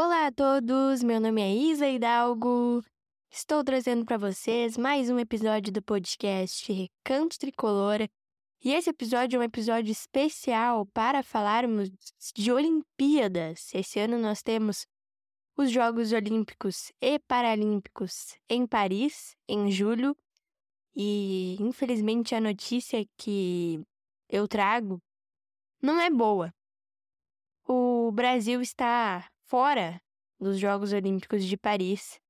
Olá a todos, meu nome é Isa Hidalgo. Estou trazendo para vocês mais um episódio do podcast Recanto Tricolor. E esse episódio é um episódio especial para falarmos de Olimpíadas. Esse ano nós temos os Jogos Olímpicos e Paralímpicos em Paris, em julho. E infelizmente a notícia que eu trago não é boa. O Brasil está fora dos Jogos Olímpicos de Paris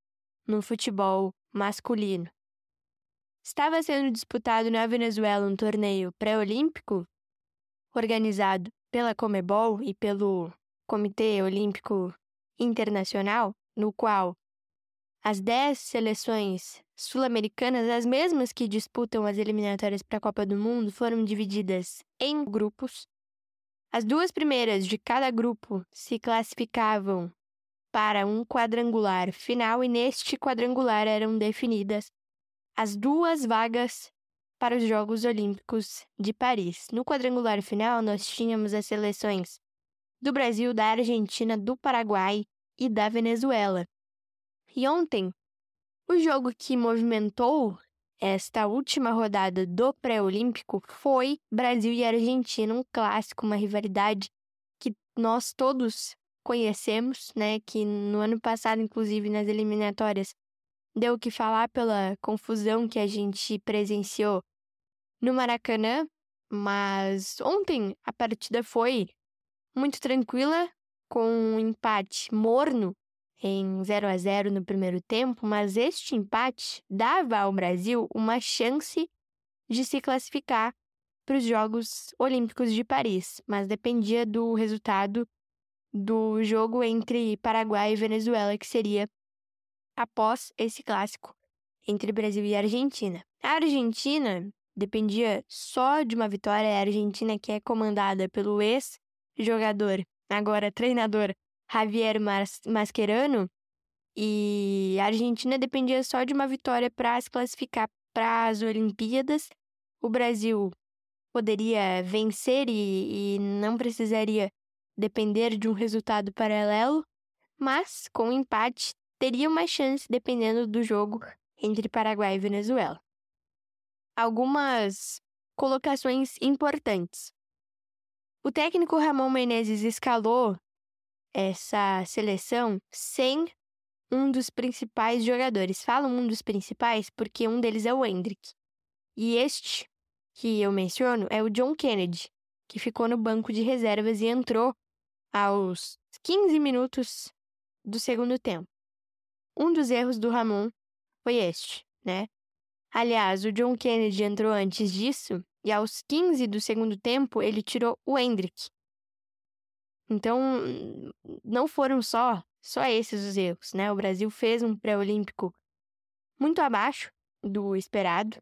no futebol masculino. Estava sendo disputado na Venezuela um torneio pré-olímpico organizado pela Comebol e pelo Comitê Olímpico Internacional, no qual as 10 seleções sul-americanas, as mesmas que disputam as eliminatórias para a Copa do Mundo, foram divididas em grupos. As duas primeiras de cada grupo se classificavam para um quadrangular final e neste quadrangular eram definidas as duas vagas para os Jogos Olímpicos de Paris. No quadrangular final, nós tínhamos as seleções do Brasil, da Argentina, do Paraguai e da Venezuela. E ontem, o jogo que movimentou esta última rodada do pré-olímpico foi Brasil e Argentina, um clássico, uma rivalidade que nós todos conhecemos, né? Que no ano passado, inclusive nas eliminatórias, deu o que falar pela confusão que a gente presenciou no Maracanã. Mas ontem a partida foi muito tranquila, com um empate morno em 0 a 0 no primeiro tempo, mas este empate dava ao Brasil uma chance de se classificar para os Jogos Olímpicos de Paris, mas dependia do resultado do jogo entre Paraguai e Venezuela, que seria após esse clássico entre Brasil e Argentina. A Argentina dependia só de uma vitória, a Argentina que é comandada pelo ex-jogador, agora treinador Javier Mas Mascherano, e a Argentina dependia só de uma vitória para se classificar para as Olimpíadas. O Brasil poderia vencer e, e não precisaria depender de um resultado paralelo, mas com empate teria uma chance dependendo do jogo entre Paraguai e Venezuela. Algumas colocações importantes. O técnico Ramon Menezes escalou essa seleção sem um dos principais jogadores. Falo um dos principais porque um deles é o Hendrick. E este que eu menciono é o John Kennedy, que ficou no banco de reservas e entrou aos 15 minutos do segundo tempo. Um dos erros do Ramon foi este, né? Aliás, o John Kennedy entrou antes disso e aos 15 do segundo tempo ele tirou o Hendrick. Então, não foram só só esses os erros, né? O Brasil fez um pré-olímpico muito abaixo do esperado,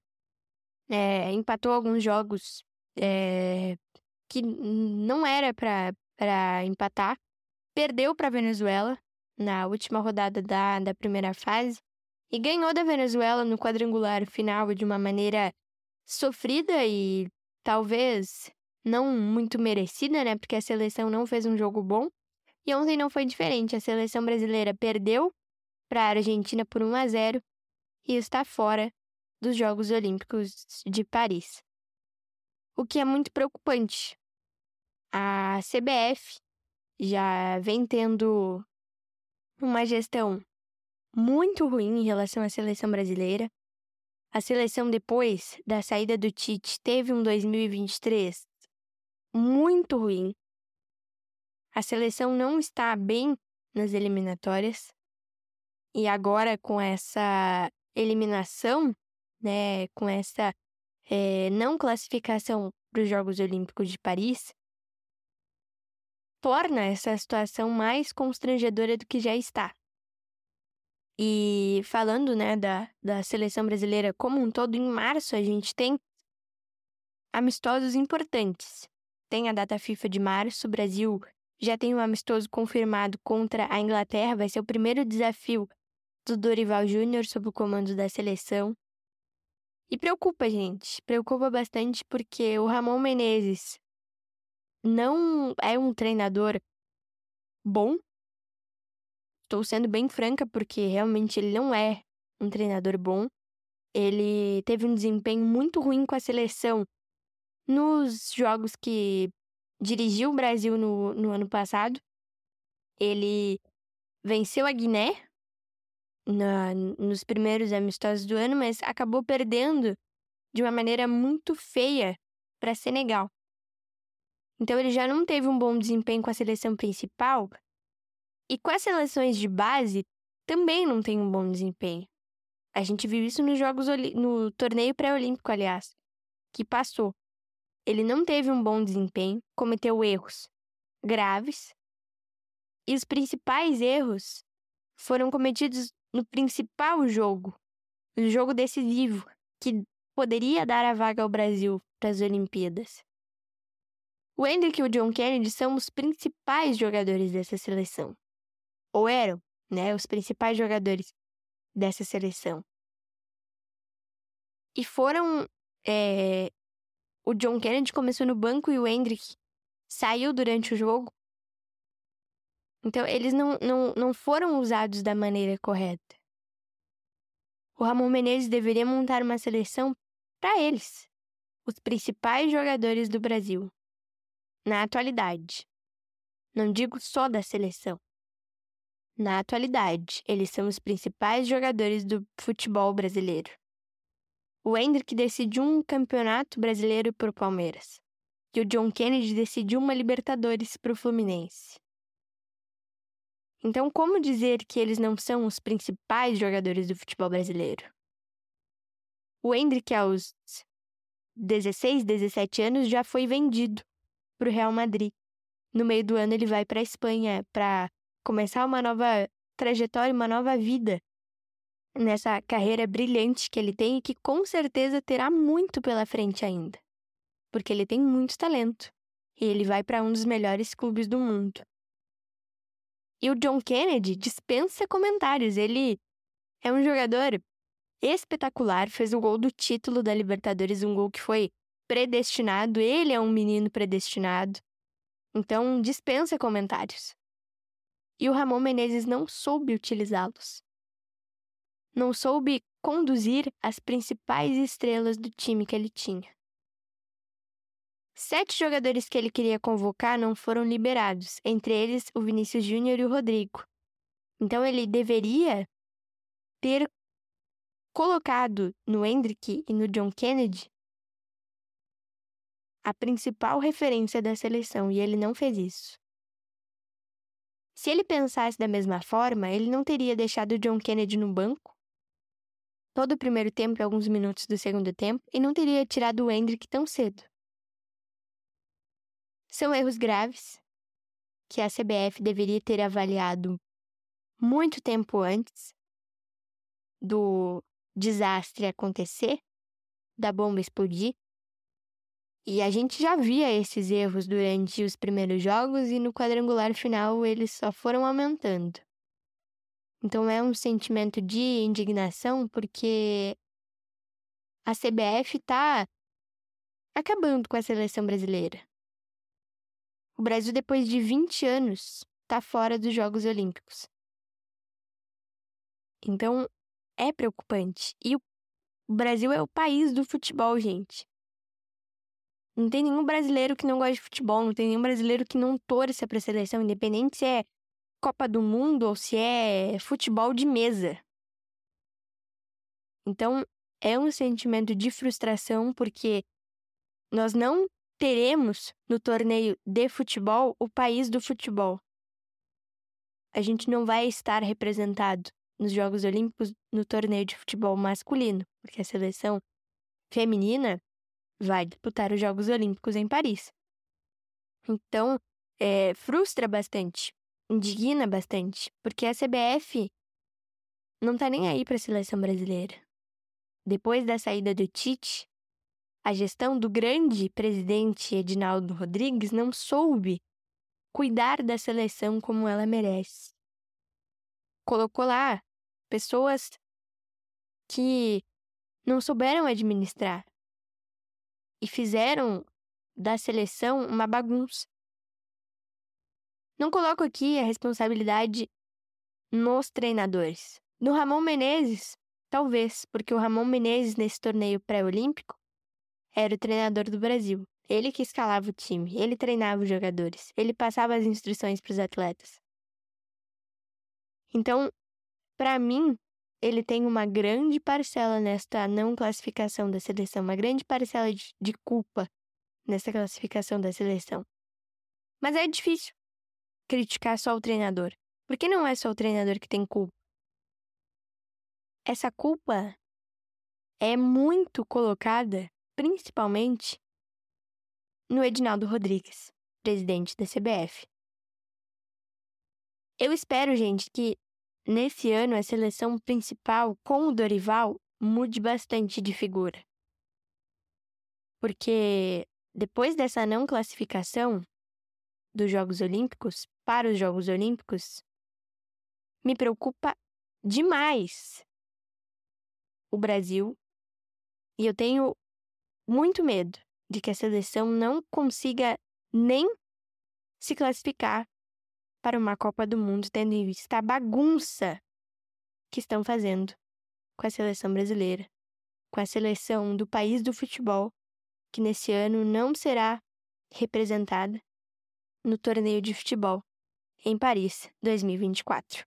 é, empatou alguns jogos é, que não era para empatar. Perdeu para a Venezuela na última rodada da, da primeira fase e ganhou da Venezuela no quadrangular final de uma maneira sofrida e talvez não muito merecida, né? Porque a seleção não fez um jogo bom. E ontem não foi diferente. A seleção brasileira perdeu para a Argentina por 1 a 0 e está fora dos Jogos Olímpicos de Paris. O que é muito preocupante, a CBF já vem tendo uma gestão muito ruim em relação à seleção brasileira. A seleção, depois da saída do Tite, teve um 2023 muito ruim. A seleção não está bem nas eliminatórias. E agora, com essa eliminação, né, com essa é, não classificação para os Jogos Olímpicos de Paris, torna essa situação mais constrangedora do que já está. E falando né, da, da seleção brasileira como um todo, em março a gente tem amistosos importantes. Tem a data FIFA de março, o Brasil já tem um amistoso confirmado contra a Inglaterra, vai ser o primeiro desafio do Dorival Júnior sob o comando da seleção. E preocupa, gente, preocupa bastante porque o Ramon Menezes não é um treinador bom. Estou sendo bem franca porque realmente ele não é um treinador bom. Ele teve um desempenho muito ruim com a seleção nos jogos que dirigiu o Brasil no, no ano passado. Ele venceu a Guiné na, nos primeiros amistosos do ano, mas acabou perdendo de uma maneira muito feia para Senegal. Então ele já não teve um bom desempenho com a seleção principal e com as seleções de base também não tem um bom desempenho. A gente viu isso nos jogos no torneio pré-olímpico, aliás, que passou. Ele não teve um bom desempenho, cometeu erros graves. E os principais erros foram cometidos no principal jogo, o jogo decisivo, que poderia dar a vaga ao Brasil para as Olimpíadas. O Hendrick e o John Kennedy são os principais jogadores dessa seleção. Ou eram, né, os principais jogadores dessa seleção. E foram. É... O John Kennedy começou no banco e o Hendrick saiu durante o jogo. Então, eles não, não, não foram usados da maneira correta. O Ramon Menezes deveria montar uma seleção para eles, os principais jogadores do Brasil, na atualidade. Não digo só da seleção. Na atualidade, eles são os principais jogadores do futebol brasileiro. O Hendrick decidiu um campeonato brasileiro para o Palmeiras. E o John Kennedy decidiu uma Libertadores para o Fluminense. Então, como dizer que eles não são os principais jogadores do futebol brasileiro? O Hendrick, aos 16, 17 anos, já foi vendido para o Real Madrid. No meio do ano, ele vai para a Espanha para começar uma nova trajetória, uma nova vida nessa carreira brilhante que ele tem e que com certeza terá muito pela frente ainda. Porque ele tem muito talento e ele vai para um dos melhores clubes do mundo. E o John Kennedy dispensa comentários. Ele é um jogador espetacular, fez o gol do título da Libertadores, um gol que foi predestinado. Ele é um menino predestinado. Então, dispensa comentários. E o Ramon Menezes não soube utilizá-los. Não soube conduzir as principais estrelas do time que ele tinha. Sete jogadores que ele queria convocar não foram liberados, entre eles o Vinícius Júnior e o Rodrigo. Então ele deveria ter colocado no Hendrick e no John Kennedy a principal referência da seleção e ele não fez isso. Se ele pensasse da mesma forma, ele não teria deixado John Kennedy no banco todo o primeiro tempo e alguns minutos do segundo tempo e não teria tirado o Hendrick tão cedo. São erros graves que a CBF deveria ter avaliado muito tempo antes do desastre acontecer, da bomba explodir. E a gente já via esses erros durante os primeiros jogos e no quadrangular final eles só foram aumentando. Então é um sentimento de indignação porque a CBF está acabando com a seleção brasileira. O Brasil, depois de 20 anos, está fora dos Jogos Olímpicos. Então, é preocupante. E o Brasil é o país do futebol, gente. Não tem nenhum brasileiro que não gosta de futebol, não tem nenhum brasileiro que não torça para a seleção, independente se é Copa do Mundo ou se é futebol de mesa. Então, é um sentimento de frustração porque nós não teremos no torneio de futebol o país do futebol. A gente não vai estar representado nos Jogos Olímpicos no torneio de futebol masculino, porque a seleção feminina vai disputar os Jogos Olímpicos em Paris. Então, é, frustra bastante, indigna bastante, porque a CBF não tá nem aí para a seleção brasileira. Depois da saída do Tite, a gestão do grande presidente Edinaldo Rodrigues não soube cuidar da seleção como ela merece. Colocou lá pessoas que não souberam administrar e fizeram da seleção uma bagunça. Não coloco aqui a responsabilidade nos treinadores. No Ramon Menezes, talvez, porque o Ramon Menezes, nesse torneio pré-olímpico, era o treinador do Brasil. Ele que escalava o time, ele treinava os jogadores, ele passava as instruções para os atletas. Então, para mim, ele tem uma grande parcela nesta não classificação da seleção, uma grande parcela de, de culpa nessa classificação da seleção. Mas é difícil criticar só o treinador, porque não é só o treinador que tem culpa. Essa culpa é muito colocada, principalmente, no Edinaldo Rodrigues, presidente da CBF. Eu espero, gente, que nesse ano a seleção principal com o Dorival mude bastante de figura. Porque depois dessa não classificação dos Jogos Olímpicos para os Jogos Olímpicos, me preocupa demais o Brasil. E eu tenho muito medo de que a seleção não consiga nem se classificar para uma Copa do Mundo, tendo em vista a bagunça que estão fazendo com a seleção brasileira, com a seleção do país do futebol, que nesse ano não será representada no torneio de futebol em Paris 2024.